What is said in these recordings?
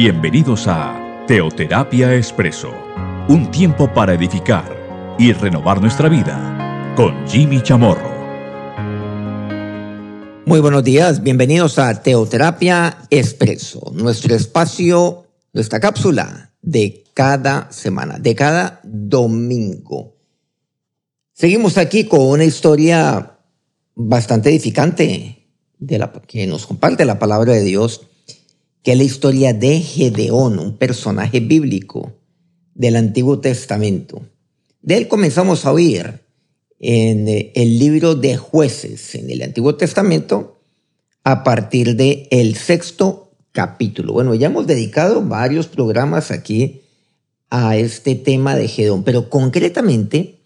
Bienvenidos a Teoterapia Expreso, un tiempo para edificar y renovar nuestra vida con Jimmy Chamorro. Muy buenos días, bienvenidos a Teoterapia Expreso, nuestro espacio, nuestra cápsula de cada semana, de cada domingo. Seguimos aquí con una historia bastante edificante de la, que nos comparte la palabra de Dios que es la historia de Gedeón, un personaje bíblico del Antiguo Testamento. De él comenzamos a oír en eh, el libro de jueces en el Antiguo Testamento a partir del el sexto capítulo. Bueno, ya hemos dedicado varios programas aquí a este tema de Gedeón, pero concretamente,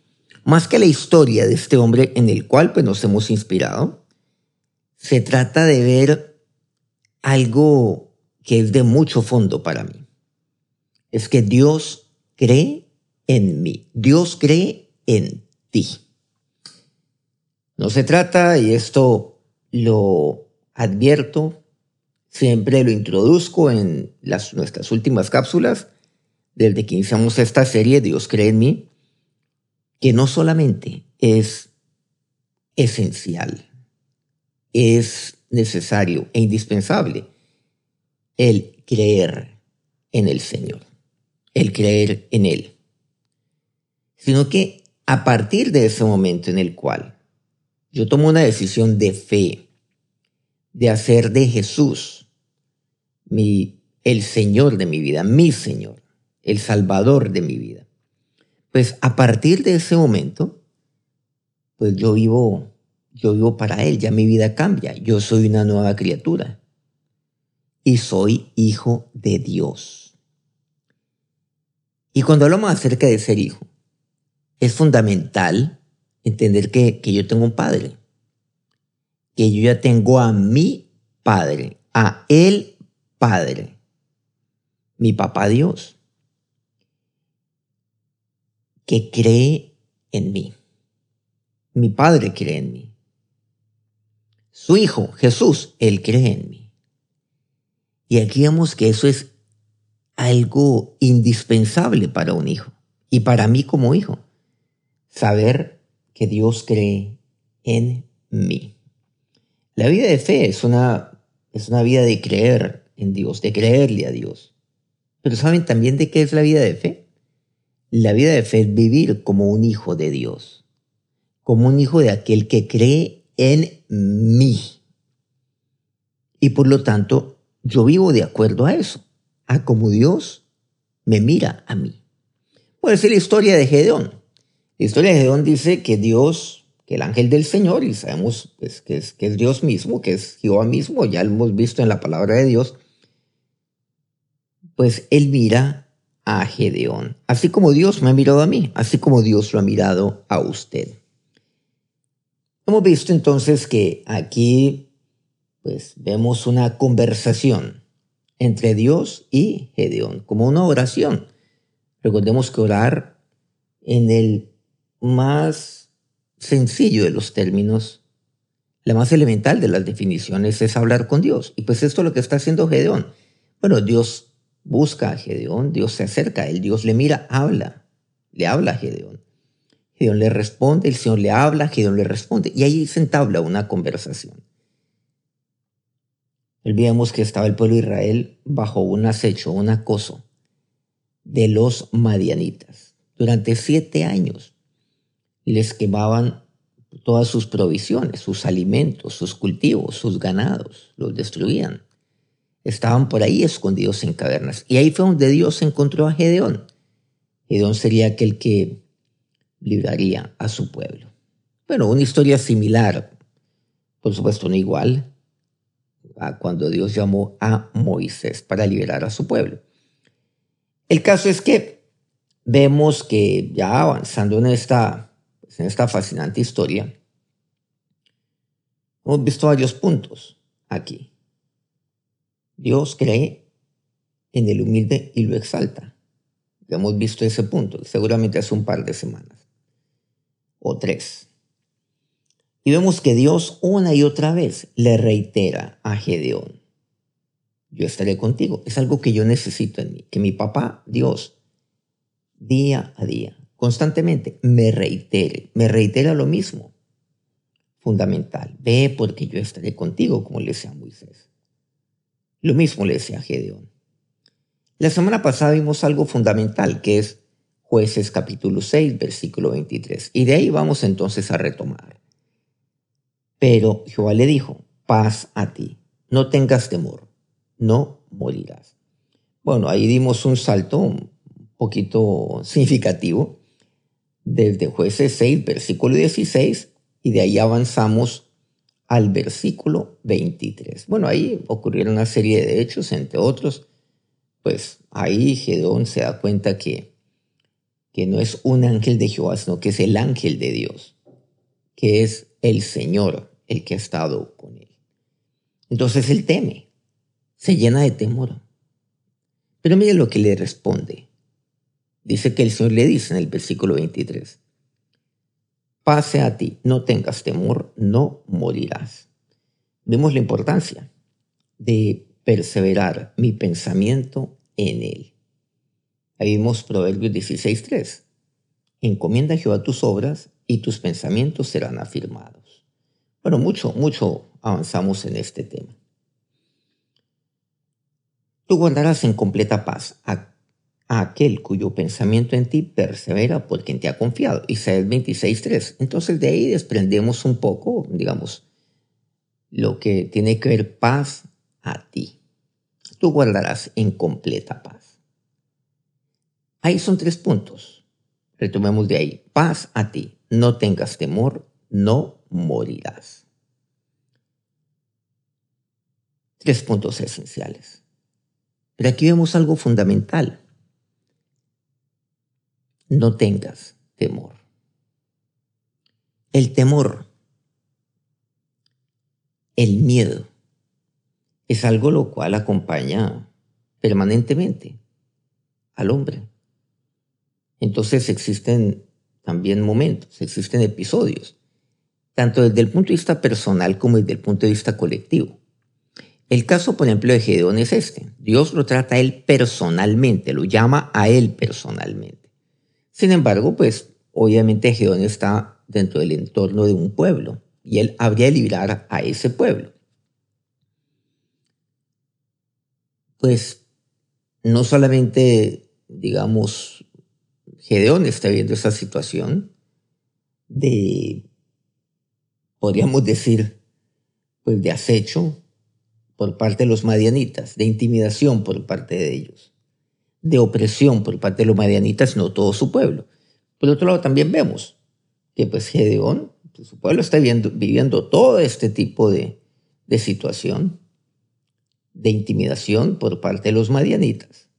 más que la historia de este hombre en el cual pues, nos hemos inspirado, se trata de ver algo que es de mucho fondo para mí. Es que Dios cree en mí. Dios cree en ti. No se trata, y esto lo advierto, siempre lo introduzco en las, nuestras últimas cápsulas, desde que iniciamos esta serie, Dios cree en mí, que no solamente es esencial, es necesario e indispensable el creer en el Señor, el creer en Él, sino que a partir de ese momento en el cual yo tomo una decisión de fe, de hacer de Jesús mi, el Señor de mi vida, mi Señor, el Salvador de mi vida, pues a partir de ese momento, pues yo vivo, yo vivo para Él, ya mi vida cambia, yo soy una nueva criatura y soy hijo de Dios. Y cuando hablamos acerca de ser hijo, es fundamental entender que, que yo tengo un padre, que yo ya tengo a mi padre, a el padre, mi papá Dios, que cree en mí. Mi padre cree en mí. Su hijo, Jesús, él cree en mí. Y aquí vemos que eso es algo indispensable para un hijo y para mí como hijo. Saber que Dios cree en mí. La vida de fe es una, es una vida de creer en Dios, de creerle a Dios. Pero ¿saben también de qué es la vida de fe? La vida de fe es vivir como un hijo de Dios, como un hijo de aquel que cree en mí. Y por lo tanto, yo vivo de acuerdo a eso, a como Dios me mira a mí. Puede ser la historia de Gedeón. La historia de Gedeón dice que Dios, que el ángel del Señor, y sabemos pues, que, es, que es Dios mismo, que es Jehová mismo, ya lo hemos visto en la palabra de Dios, pues él mira a Gedeón, así como Dios me ha mirado a mí, así como Dios lo ha mirado a usted. Hemos visto entonces que aquí pues vemos una conversación entre Dios y Gedeón, como una oración. Recordemos que orar en el más sencillo de los términos, la más elemental de las definiciones es hablar con Dios. Y pues esto es lo que está haciendo Gedeón. Bueno, Dios busca a Gedeón, Dios se acerca a él, Dios le mira, habla, le habla a Gedeón. Gedeón le responde, el Señor le habla, Gedeón le responde. Y ahí se entabla una conversación. Olvidemos que estaba el pueblo de Israel bajo un acecho, un acoso de los madianitas. Durante siete años les quemaban todas sus provisiones, sus alimentos, sus cultivos, sus ganados, los destruían. Estaban por ahí escondidos en cavernas. Y ahí fue donde Dios encontró a Gedeón. Gedeón sería aquel que libraría a su pueblo. Bueno, una historia similar, por supuesto no igual, cuando Dios llamó a Moisés para liberar a su pueblo. El caso es que vemos que ya avanzando en esta, pues, en esta fascinante historia, hemos visto varios puntos aquí. Dios cree en el humilde y lo exalta. Ya hemos visto ese punto, seguramente hace un par de semanas o tres. Y vemos que Dios una y otra vez le reitera a Gedeón. yo estaré contigo. Es algo que yo necesito en mí, que mi papá, Dios, día a día, constantemente me reitere, me reitera lo mismo. Fundamental, ve porque yo estaré contigo, como le decía Moisés. Lo mismo le decía a Gedeón. La semana pasada vimos algo fundamental, que es jueces capítulo 6, versículo 23. Y de ahí vamos entonces a retomar. Pero Jehová le dijo, paz a ti, no tengas temor, no morirás. Bueno, ahí dimos un salto un poquito significativo desde jueces 6, versículo 16, y de ahí avanzamos al versículo 23. Bueno, ahí ocurrieron una serie de hechos, entre otros, pues ahí Gedón se da cuenta que, que no es un ángel de Jehová, sino que es el ángel de Dios, que es el Señor el que ha estado con él. Entonces él teme, se llena de temor. Pero mire lo que le responde. Dice que el Señor le dice en el versículo 23, pase a ti, no tengas temor, no morirás. Vemos la importancia de perseverar mi pensamiento en él. Ahí vimos Proverbios 16.3. Encomienda a Jehová tus obras y tus pensamientos serán afirmados. Bueno, mucho, mucho avanzamos en este tema. Tú guardarás en completa paz a, aquel cuyo pensamiento en ti persevera por quien te ha confiado. Isaías 26.3. Entonces de ahí desprendemos un poco, digamos, lo que tiene que ver paz a ti. Tú guardarás en completa paz. Ahí son tres puntos. Retomemos de ahí. Paz a ti. No tengas temor, no morirás. Tres puntos esenciales. Pero aquí vemos algo fundamental. No tengas temor. El temor, el miedo, es algo lo cual acompaña permanentemente al hombre. Entonces existen también momentos, existen episodios, tanto desde el punto de vista personal como desde el punto de vista colectivo. El caso, por ejemplo, de Gedeón es este. Dios lo trata a él personalmente, lo llama a él personalmente. Sin embargo, pues obviamente Gedeón está dentro del entorno de un pueblo y él habría de librar a ese pueblo. pues no solamente, digamos, Gedeón está viendo esa situación de, podríamos decir, pues de acecho por parte de los madianitas, de intimidación por parte de ellos, de opresión por parte de los madianitas, no todo su pueblo. Por otro lado, también vemos que pues Gedeón, pues, su pueblo está viviendo, todo este tipo de, de situación de intimidación por parte de los madianitas,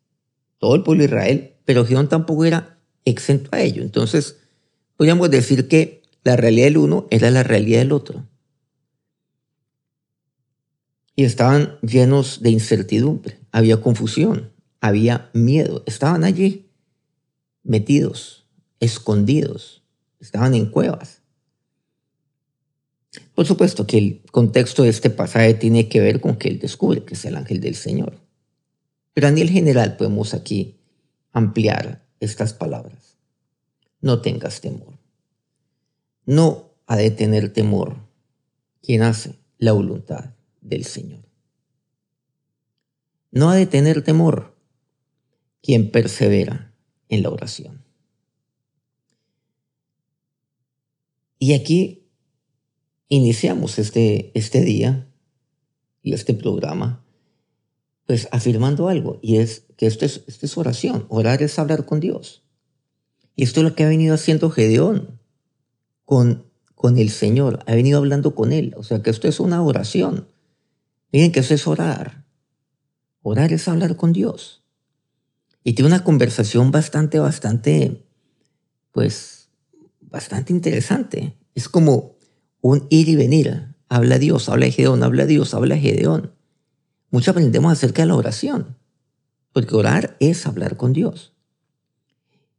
todo el pueblo Israel, pero Gedeón tampoco era exento a ello. Entonces, podríamos decir que la realidad del uno era la realidad del otro. Y estaban llenos de incertidumbre, había confusión, había miedo, estaban allí metidos, escondidos, estaban en cuevas. Por supuesto que el contexto de este pasaje tiene que ver con que él descubre que es el ángel del Señor. Pero a nivel general podemos aquí ampliar estas palabras. No tengas temor. No ha de tener temor quien hace la voluntad del Señor. No ha de tener temor quien persevera en la oración. Y aquí iniciamos este, este día y este programa, pues afirmando algo, y es que esto es, esto es oración. Orar es hablar con Dios. Y esto es lo que ha venido haciendo Gedeón con, con el Señor. Ha venido hablando con Él. O sea que esto es una oración. Miren que eso es orar. Orar es hablar con Dios. Y tiene una conversación bastante, bastante, pues, bastante interesante. Es como un ir y venir. Habla Dios, habla Gedeón, habla Dios, habla Gedeón. Mucho aprendemos acerca de la oración, porque orar es hablar con Dios.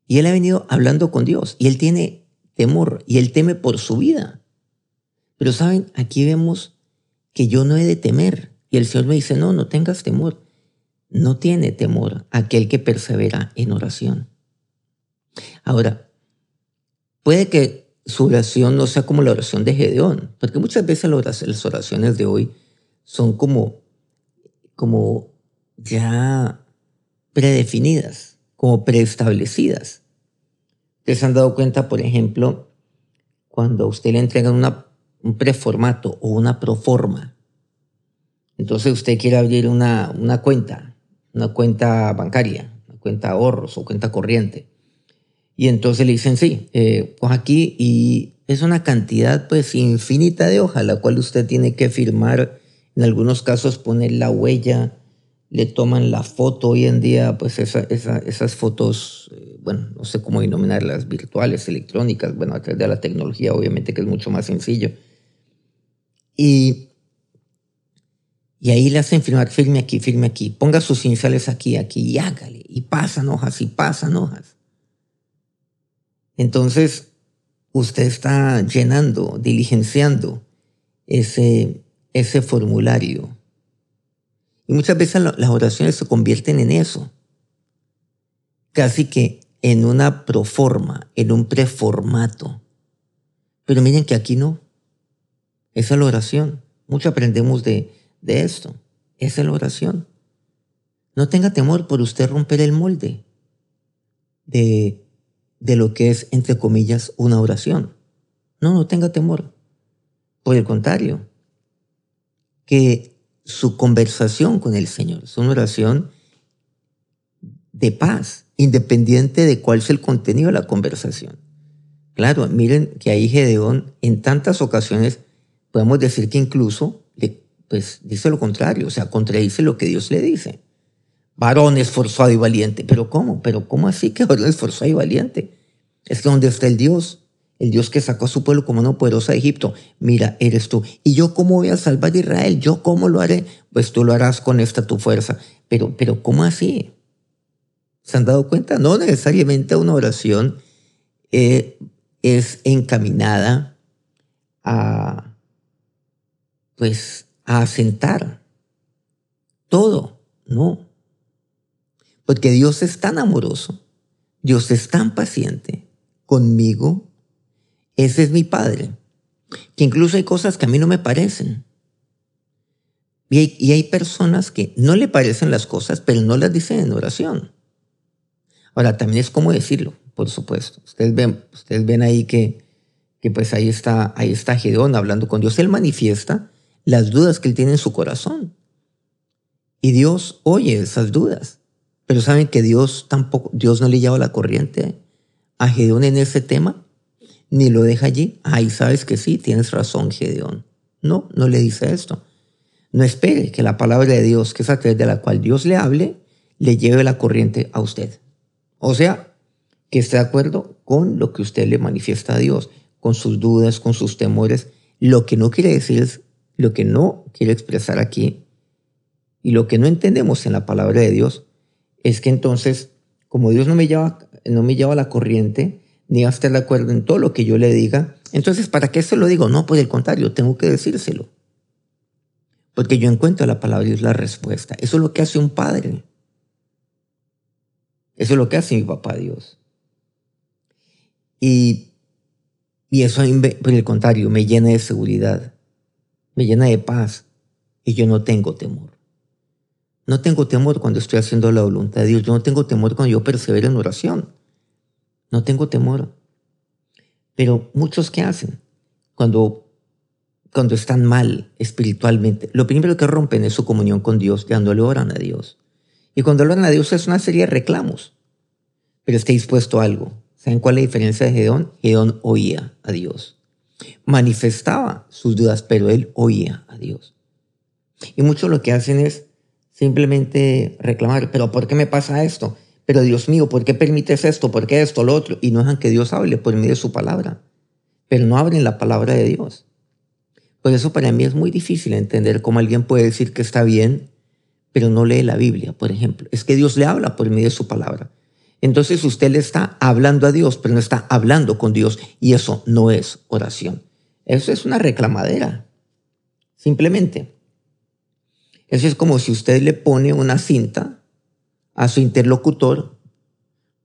Y él ha venido hablando con Dios y él tiene temor y él teme por su vida. Pero saben, aquí vemos que yo no he de temer. Y el Señor me dice, no, no tengas temor. no tiene temor aquel que persevera en oración. Ahora, puede que su oración no sea como la oración de Gedeón, porque muchas veces las oraciones de hoy son como, como ya predefinidas, como preestablecidas. Ustedes han dado cuenta, por ejemplo, cuando a usted le entregan una, un preformato o una proforma. Entonces usted quiere abrir una, una cuenta, una cuenta bancaria, una cuenta ahorros o cuenta corriente. Y entonces le dicen, sí, eh, pues aquí y es una cantidad pues infinita de hojas, la cual usted tiene que firmar, en algunos casos poner la huella, le toman la foto hoy en día, pues esas fotos, bueno, no sé cómo denominarlas, virtuales, electrónicas, bueno, a través de la tecnología, obviamente que es mucho más sencillo. Y, y ahí le hacen firmar, firme aquí, firme aquí, ponga sus iniciales aquí, aquí, y hágale, y pasan hojas, y pasan hojas. Entonces, usted está llenando, diligenciando ese, ese formulario y muchas veces las oraciones se convierten en eso, casi que en una proforma, en un preformato. Pero miren que aquí no. Esa es la oración. Mucho aprendemos de, de esto. Esa es la oración. No tenga temor por usted romper el molde de, de lo que es, entre comillas, una oración. No, no tenga temor. Por el contrario, que su conversación con el Señor. Es una oración de paz, independiente de cuál es el contenido de la conversación. Claro, miren que ahí Gedeón en tantas ocasiones podemos decir que incluso pues, dice lo contrario, o sea, contradice lo que Dios le dice. Varón esforzado y valiente. ¿Pero cómo? ¿Pero cómo así que varón esforzado y valiente? Es que donde está el Dios, el Dios que sacó a su pueblo como una poderosa de Egipto, mira, eres tú. ¿Y yo cómo voy a salvar a Israel? ¿Yo cómo lo haré? Pues tú lo harás con esta tu fuerza. Pero, pero ¿cómo así? ¿Se han dado cuenta? No necesariamente una oración eh, es encaminada a, pues, a asentar todo, no. Porque Dios es tan amoroso, Dios es tan paciente conmigo ese es mi Padre. Que incluso hay cosas que a mí no me parecen. Y hay, personas que no le parecen las cosas, pero no las dicen en oración. Ahora, también es como decirlo, por supuesto. Ustedes ven, ustedes ven ahí que, que pues ahí está, ahí está Gedeón hablando con Dios. Él manifiesta las dudas que él tiene en su corazón. Y Dios oye esas dudas. Pero saben que Dios tampoco, Dios no le lleva la corriente a Gedeón en ese tema ni lo deja allí. Ay, sabes que sí, tienes razón, Gedeón. No, no le dice esto. No espere que la palabra de Dios, que es a través de la cual Dios le hable, le lleve la corriente a usted. O sea, que esté de acuerdo con lo que usted le manifiesta a Dios, con sus dudas, con sus temores. Lo que no quiere decir es, lo que no quiere expresar aquí, y lo que no entendemos en la palabra de Dios, es que entonces, como Dios no me lleva, no me lleva la corriente, ni va a estar de acuerdo en todo lo que yo le diga. Entonces, ¿para qué se lo digo? No, por el contrario, tengo que decírselo. Porque yo encuentro la palabra y es la respuesta. Eso es lo que hace un padre. Eso es lo que hace mi papá Dios. Y, y eso, por el contrario, me llena de seguridad, me llena de paz y yo no tengo temor. No tengo temor cuando estoy haciendo la voluntad de Dios. Yo no tengo temor cuando yo persevero en oración. No tengo temor. Pero muchos que hacen cuando, cuando están mal espiritualmente, lo primero que rompen es su comunión con Dios, cuando le oran a Dios. Y cuando le oran a Dios es una serie de reclamos. Pero está dispuesto a algo. ¿Saben cuál es la diferencia de Gedeón? Gedeón oía a Dios. Manifestaba sus dudas, pero él oía a Dios. Y muchos lo que hacen es simplemente reclamar, pero ¿por qué me pasa esto? Pero Dios mío, ¿por qué permites esto? ¿Por qué esto, lo otro? Y no dejan que Dios hable por medio de su palabra. Pero no abren la palabra de Dios. Por eso para mí es muy difícil entender cómo alguien puede decir que está bien, pero no lee la Biblia, por ejemplo. Es que Dios le habla por medio de su palabra. Entonces usted le está hablando a Dios, pero no está hablando con Dios. Y eso no es oración. Eso es una reclamadera. Simplemente. Eso es como si usted le pone una cinta a su interlocutor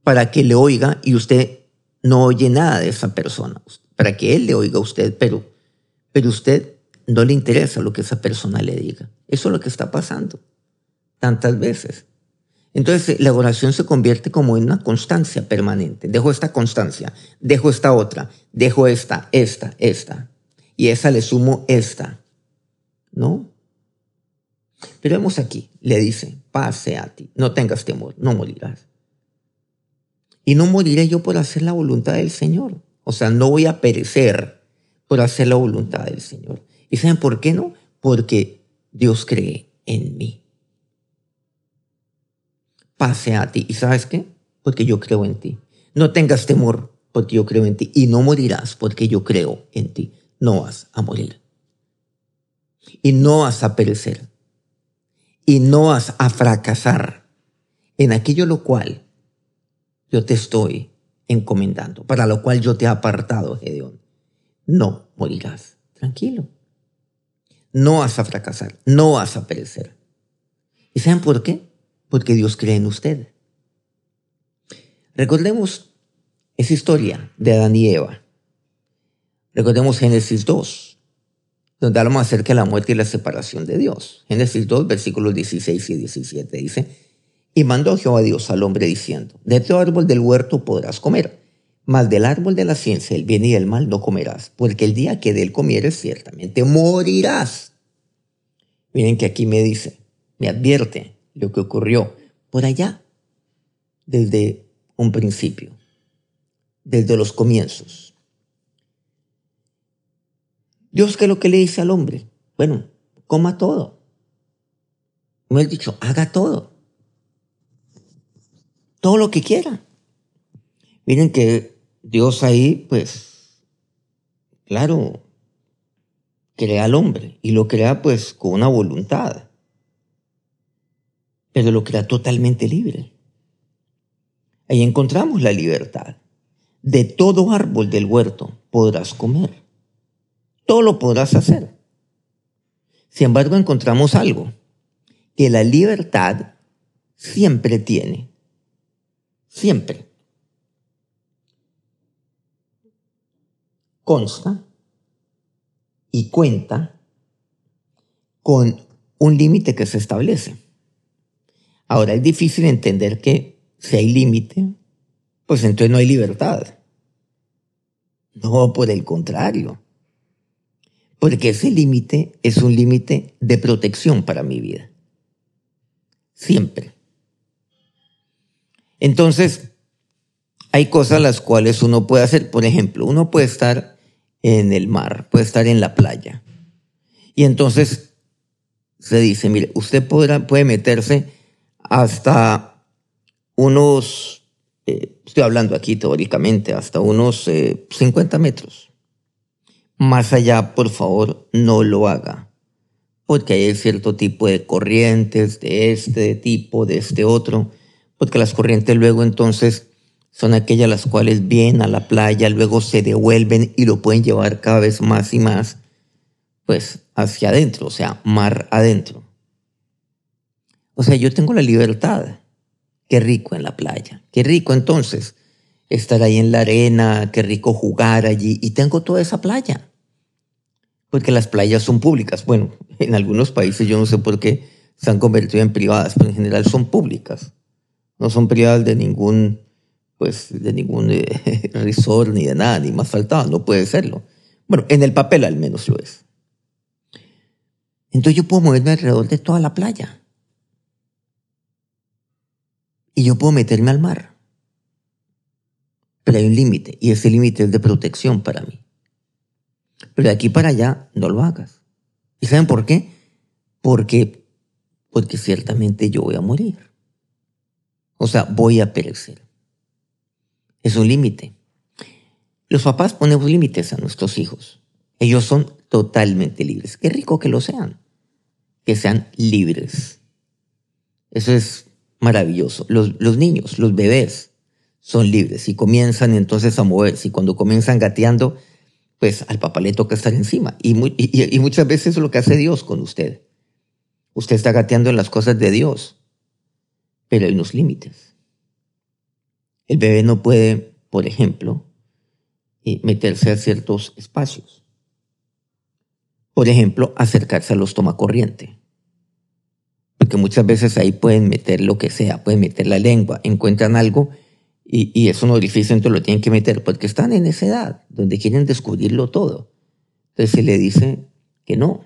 para que le oiga y usted no oye nada de esa persona, para que él le oiga a usted, pero, pero usted no le interesa lo que esa persona le diga. Eso es lo que está pasando tantas veces. Entonces la oración se convierte como en una constancia permanente. Dejo esta constancia, dejo esta otra, dejo esta, esta, esta. Y esa le sumo esta. ¿No? Pero vemos aquí, le dice, pase a ti, no tengas temor, no morirás. Y no moriré yo por hacer la voluntad del Señor. O sea, no voy a perecer por hacer la voluntad del Señor. ¿Y saben por qué no? Porque Dios cree en mí. Pase a ti. ¿Y sabes qué? Porque yo creo en ti. No tengas temor porque yo creo en ti. Y no morirás porque yo creo en ti. No vas a morir. Y no vas a perecer. Y no vas a fracasar en aquello lo cual yo te estoy encomendando, para lo cual yo te he apartado, Gedeón. No morirás. Tranquilo. No vas a fracasar, no vas a perecer. ¿Y saben por qué? Porque Dios cree en usted. Recordemos esa historia de Adán y Eva. Recordemos Génesis 2, donde hablamos acerca de la muerte y la separación de Dios. Génesis 2, versículos 16 y 17 dice, y mandó Jehová Dios al hombre diciendo, de todo árbol del huerto podrás comer, mas del árbol de la ciencia, el bien y el mal no comerás, porque el día que de él comieres ciertamente morirás. Miren que aquí me dice, me advierte lo que ocurrió por allá, desde un principio, desde los comienzos. Dios, ¿qué es lo que le dice al hombre? Bueno, coma todo. Me ha dicho, haga todo todo lo que quiera. Miren que Dios ahí, pues, claro, crea al hombre y lo crea pues con una voluntad, pero lo crea totalmente libre. Ahí encontramos la libertad. De todo árbol del huerto podrás comer. Todo lo podrás hacer. Sin embargo, encontramos algo, que la libertad siempre tiene siempre consta y cuenta con un límite que se establece. Ahora es difícil entender que si hay límite, pues entonces no hay libertad. No, por el contrario. Porque ese límite es un límite de protección para mi vida. Siempre. Entonces, hay cosas las cuales uno puede hacer. Por ejemplo, uno puede estar en el mar, puede estar en la playa. Y entonces se dice, mire, usted podrá, puede meterse hasta unos, eh, estoy hablando aquí teóricamente, hasta unos 50 eh, metros. Más allá, por favor, no lo haga. Porque hay cierto tipo de corrientes, de este tipo, de este otro porque las corrientes luego entonces son aquellas las cuales vienen a la playa, luego se devuelven y lo pueden llevar cada vez más y más, pues hacia adentro, o sea, mar adentro. O sea, yo tengo la libertad. Qué rico en la playa. Qué rico entonces estar ahí en la arena, qué rico jugar allí. Y tengo toda esa playa. Porque las playas son públicas. Bueno, en algunos países yo no sé por qué se han convertido en privadas, pero en general son públicas no son privadas de ningún, pues, de ningún eh, resort ni de nada, ni más faltaba, no puede serlo. Bueno, en el papel al menos lo es. Entonces yo puedo moverme alrededor de toda la playa. Y yo puedo meterme al mar. Pero hay un límite, y ese límite es de protección para mí. Pero de aquí para allá no lo hagas. ¿Y saben por qué? Porque, porque ciertamente yo voy a morir. O sea, voy a perecer. Es un límite. Los papás ponemos límites a nuestros hijos. Ellos son totalmente libres. Qué rico que lo sean. Que sean libres. Eso es maravilloso. Los, niños, los bebés, son libres y comienzan entonces a moverse. Y cuando comienzan gateando, pues al papá le toca estar encima. Y, y muchas veces es lo que hace Dios con usted. Usted está gateando en las cosas de Dios pero hay unos límites. El bebé no puede, por ejemplo, eh, meterse a ciertos espacios. Por ejemplo, acercarse a los tomacorriente. Porque muchas veces ahí pueden meter lo que sea, pueden meter la lengua, encuentran algo y, y es un orificio, entonces lo tienen que meter, porque están en esa edad donde quieren descubrirlo todo. Entonces se le dice que no.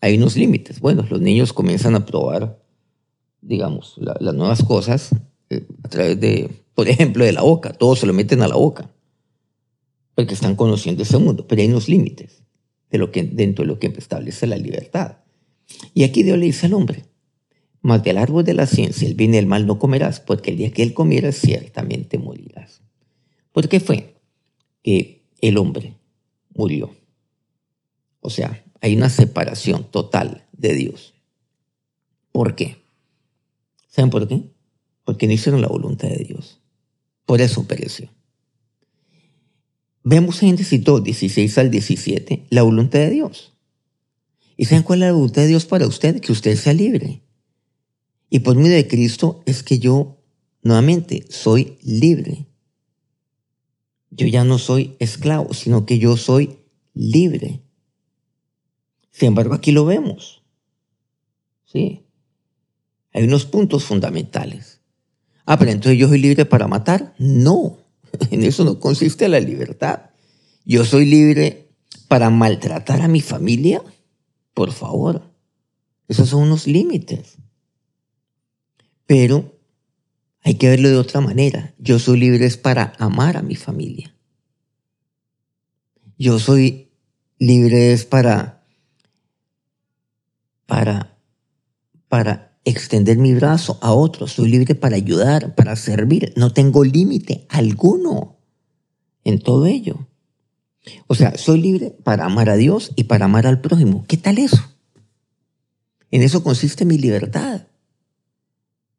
Hay unos límites. Bueno, los niños comienzan a probar, digamos, las nuevas cosas eh, a través de, por ejemplo, de la boca. Todos se lo meten a la boca porque están conociendo ese mundo, pero hay unos límites de lo que, dentro de lo que establece la libertad. Y aquí Dios le dice al hombre, más del árbol de la ciencia, el bien y el mal no comerás, porque el día que él comieras ciertamente morirás. ¿Por qué fue que el hombre murió? O sea, hay una separación total de Dios. ¿Por qué? ¿Saben por qué? Porque no hicieron la voluntad de Dios. Por eso pereció. Vemos en Génesis 2, 16 al 17, la voluntad de Dios. ¿Y saben cuál es la voluntad de Dios para usted? Que usted sea libre. Y por medio de Cristo es que yo, nuevamente, soy libre. Yo ya no soy esclavo, sino que yo soy libre. Sin embargo, aquí lo vemos. Sí. Hay unos puntos fundamentales. Ah, pero entonces yo soy libre para matar. No. En eso no consiste la libertad. Yo soy libre para maltratar a mi familia. Por favor. Esos son unos límites. Pero hay que verlo de otra manera. Yo soy libre para amar a mi familia. Yo soy libre para, para, para extender mi brazo a otros, soy libre para ayudar, para servir, no tengo límite alguno en todo ello. O sea, soy libre para amar a Dios y para amar al prójimo. ¿Qué tal eso? En eso consiste mi libertad.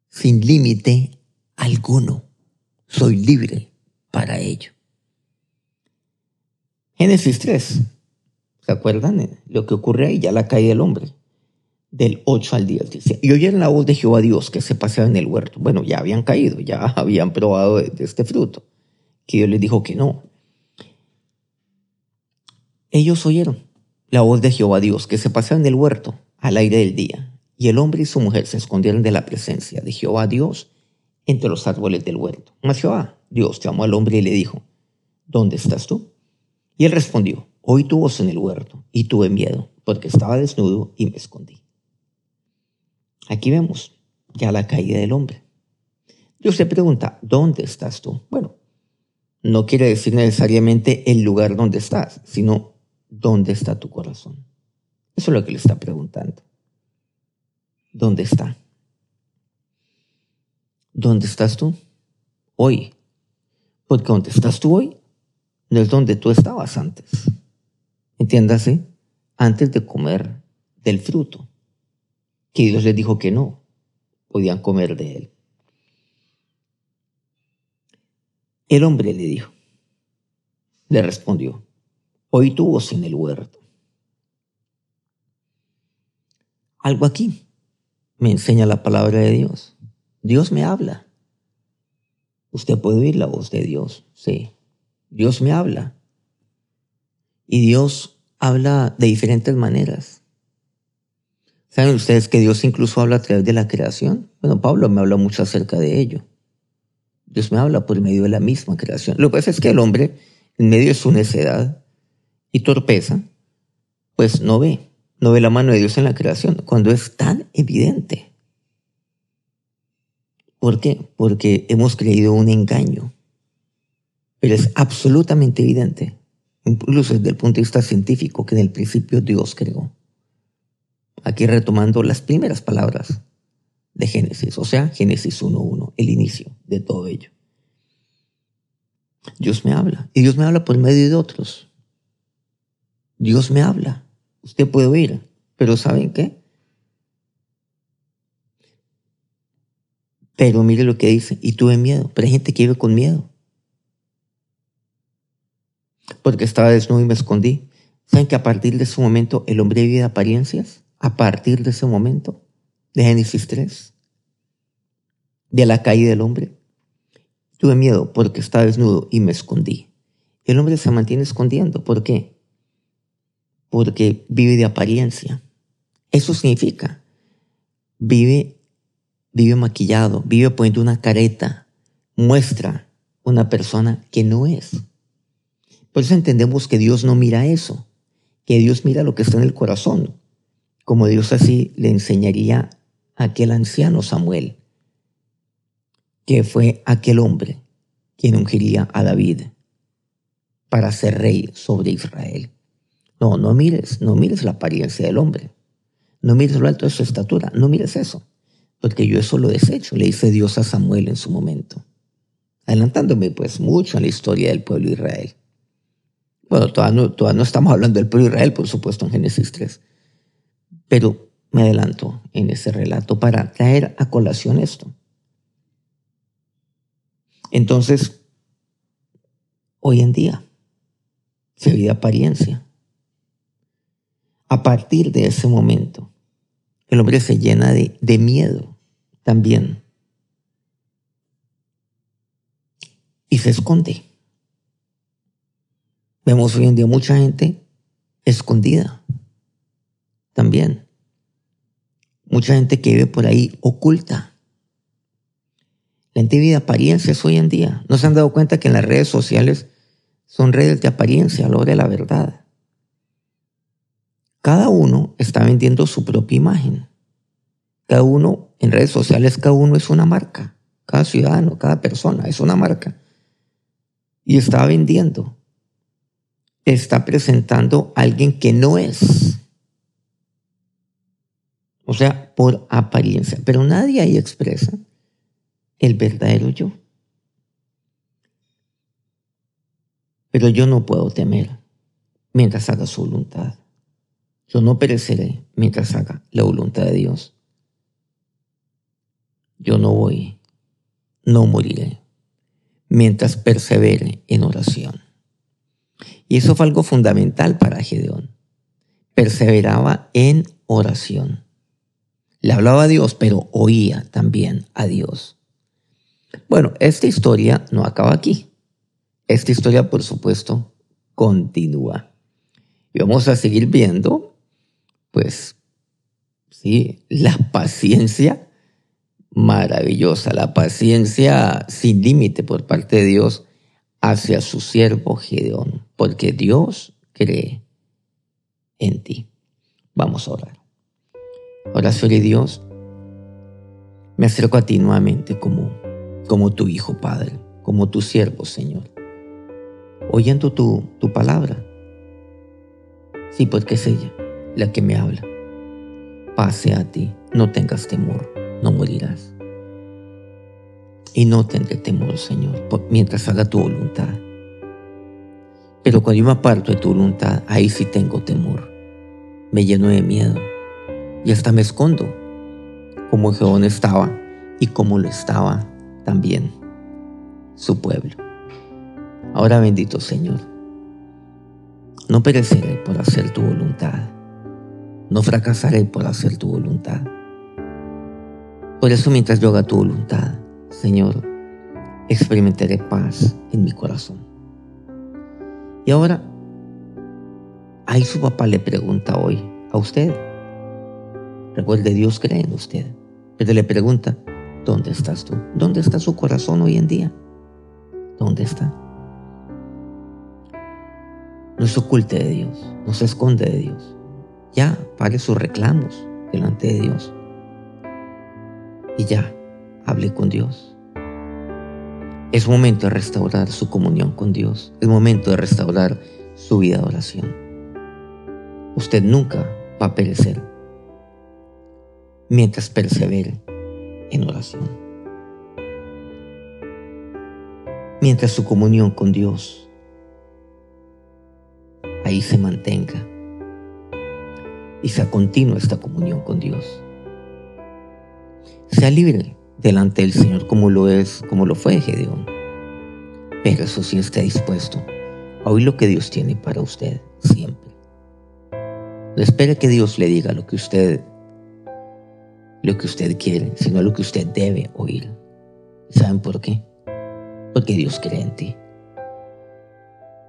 Sin límite alguno. Soy libre para ello. Génesis 3. ¿Se acuerdan lo que ocurre ahí? Ya la caída del hombre del 8 al 10. Dice, y oyeron la voz de Jehová Dios que se paseaba en el huerto. Bueno, ya habían caído, ya habían probado este fruto, que Dios les dijo que no. Ellos oyeron la voz de Jehová Dios que se paseaba en el huerto al aire del día, y el hombre y su mujer se escondieron de la presencia de Jehová Dios entre los árboles del huerto. Mas Jehová Dios llamó al hombre y le dijo, ¿dónde estás tú? Y él respondió, oí tu voz en el huerto, y tuve miedo, porque estaba desnudo y me escondí. Aquí vemos ya la caída del hombre. Dios se pregunta, ¿dónde estás tú? Bueno, no quiere decir necesariamente el lugar donde estás, sino dónde está tu corazón. Eso es lo que le está preguntando. ¿Dónde está? ¿Dónde estás tú? Hoy. Porque donde estás tú hoy no es donde tú estabas antes. Entiéndase, antes de comer del fruto que Dios les dijo que no podían comer de él. El hombre le dijo, le respondió, oí tu voz en el huerto. Algo aquí me enseña la palabra de Dios. Dios me habla. Usted puede oír la voz de Dios, sí. Dios me habla. Y Dios habla de diferentes maneras. ¿Saben ustedes que Dios incluso habla a través de la creación? Bueno, Pablo me habla mucho acerca de ello. Dios me habla por medio de la misma creación. Lo que pasa es que el hombre, en medio de su necedad y torpeza, pues no ve, no ve la mano de Dios en la creación, cuando es tan evidente. ¿Por qué? Porque hemos creído un engaño. Pero es absolutamente evidente, incluso desde el punto de vista científico, que en el principio Dios creó aquí retomando las primeras palabras de Génesis, o sea, Génesis 1.1, el inicio de todo ello. Dios me habla, y Dios me habla por medio de otros. Dios me habla, usted puede oír, pero ¿saben qué? Pero mire lo que dice, y tuve miedo, pero hay gente que vive con miedo. Porque estaba desnudo y me escondí. ¿Saben que a partir de ese momento el hombre vive de apariencias? a partir de ese momento, de Génesis 3. de la caída del hombre? Tuve miedo porque estaba desnudo y me escondí. El hombre se mantiene escondiendo. ¿Por qué? Porque vive de apariencia. Eso significa, vive, vive maquillado, vive poniendo una careta, muestra una persona que no es. Por eso entendemos que Dios no mira eso, que Dios mira lo que está en el corazón, como Dios así le enseñaría a aquel anciano Samuel, que fue aquel hombre quien ungiría a David para ser rey sobre Israel. No, no mires, no mires la apariencia del hombre. No mires lo alto de su estatura, no mires eso. Porque yo eso lo desecho, le dice Dios a Samuel en su momento. Adelantándome pues mucho en la historia del pueblo de Israel. Bueno, todavía no, todavía no estamos hablando del pueblo de Israel, por supuesto, en Génesis 3. Pero me adelanto en ese relato para traer a colación esto. Entonces, hoy en día, se vive apariencia. A partir de ese momento, el hombre se llena de, miedo también. Y se esconde. Vemos hoy en día mucha gente escondida también. Mucha gente que vive por ahí oculta. La gente vive de apariencias hoy en día. ¿No se han dado cuenta que en las redes sociales son redes de apariencia a la hora de la verdad? Cada uno está vendiendo su propia imagen. Cada uno, en redes sociales, cada uno es una marca. Cada ciudadano, cada persona es una marca. Y está vendiendo. Está presentando a alguien que no es. O sea, por apariencia. Pero nadie ahí expresa el verdadero yo. Pero yo no puedo temer mientras haga su voluntad. Yo no pereceré mientras haga la voluntad de Dios. Yo no voy, no moriré, mientras persevere en oración. Y eso fue algo fundamental para Gedeón. Perseveraba en oración. Le hablaba a Dios, pero oía también a Dios. Bueno, esta historia no acaba aquí. Esta historia, por supuesto, continúa. Y vamos a seguir viendo pues sí, la paciencia maravillosa, la paciencia sin límite por parte de Dios hacia su siervo Gedeón, porque Dios cree en ti. Vamos a orar. Ahora, y Dios, me acerco a ti nuevamente como, como tu Hijo Padre, como tu siervo, Señor, oyendo tu, tu palabra. Sí, porque es ella la que me habla. Pase a ti, no tengas temor, no morirás. Y no tendré temor, Señor, mientras haga tu voluntad. Pero cuando yo me aparto de tu voluntad, ahí sí tengo temor. Me lleno de miedo. Y hasta me escondo, como Jehová estaba y como lo estaba también su pueblo. Ahora bendito Señor, no pereceré por hacer tu voluntad no fracasaré por hacer tu voluntad. Por eso mientras yo haga tu voluntad, Señor, experimentaré paz en mi corazón. Y ahora, ahí su papá le pregunta hoy a usted. Recuerde, Dios cree en usted. Pero le pregunta, ¿dónde estás tú? ¿Dónde está su corazón hoy en día? ¿Dónde está? No se oculte de Dios, no se esconde de Dios. Ya pague sus reclamos delante de Dios. Y ya hable con Dios. Es momento de restaurar su comunión con Dios. Es momento de restaurar su vida de oración. Usted nunca va a perecer mientras persevere en oración. Mientras su comunión con Dios ahí se mantenga y sea continua esta comunión con Dios. Sea libre delante del Señor como lo es, como lo fue Gedeón. Pero eso sí está dispuesto a oír lo que Dios tiene para usted siempre. No espere que Dios le diga lo que usted lo que usted quiere, sino lo que usted debe oír. ¿Saben por qué? Porque Dios cree en ti.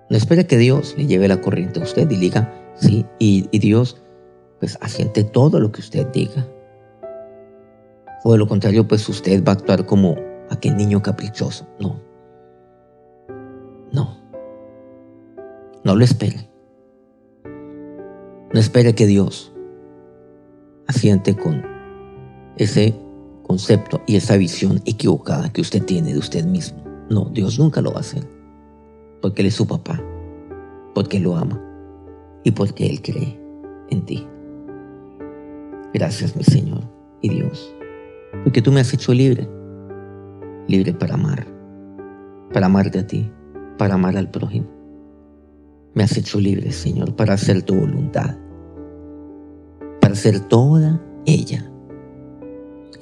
No espere que Dios le lleve la corriente a usted y diga, sí, y Dios pues asiente todo lo que usted diga. O de lo contrario, pues usted va a actuar como aquel niño caprichoso. No. No. No lo espere. No espere que Dios asiente con ese concepto y esa visión equivocada que usted tiene de usted mismo. No, Dios nunca lo va a hacer. Porque Él es su papá. Porque lo ama. Y porque Él cree en ti. Gracias, mi Señor y Dios. Porque tú me has hecho libre. Libre para amar. Para amarte a ti. Para amar al prójimo. Me has hecho libre, Señor, para hacer tu voluntad para ser toda ella.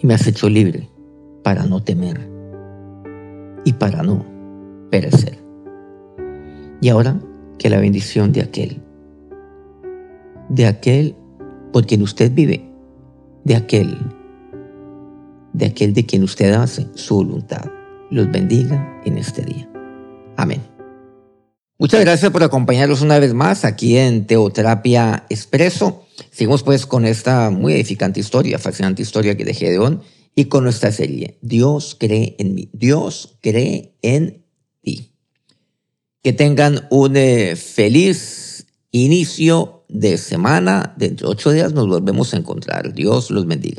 Y me has hecho libre para no temer y para no perecer. Y ahora que la bendición de aquel, de aquel por quien usted vive, de aquel, de aquel de quien usted hace su voluntad, los bendiga en este día. Amén. Muchas gracias por acompañarnos una vez más aquí en Teoterapia Expreso. Seguimos pues con esta muy edificante historia, fascinante historia de Gedeón y con nuestra serie Dios cree en mí. Dios cree en ti. Que tengan un eh, feliz inicio de semana. Dentro de ocho días nos volvemos a encontrar. Dios los bendiga.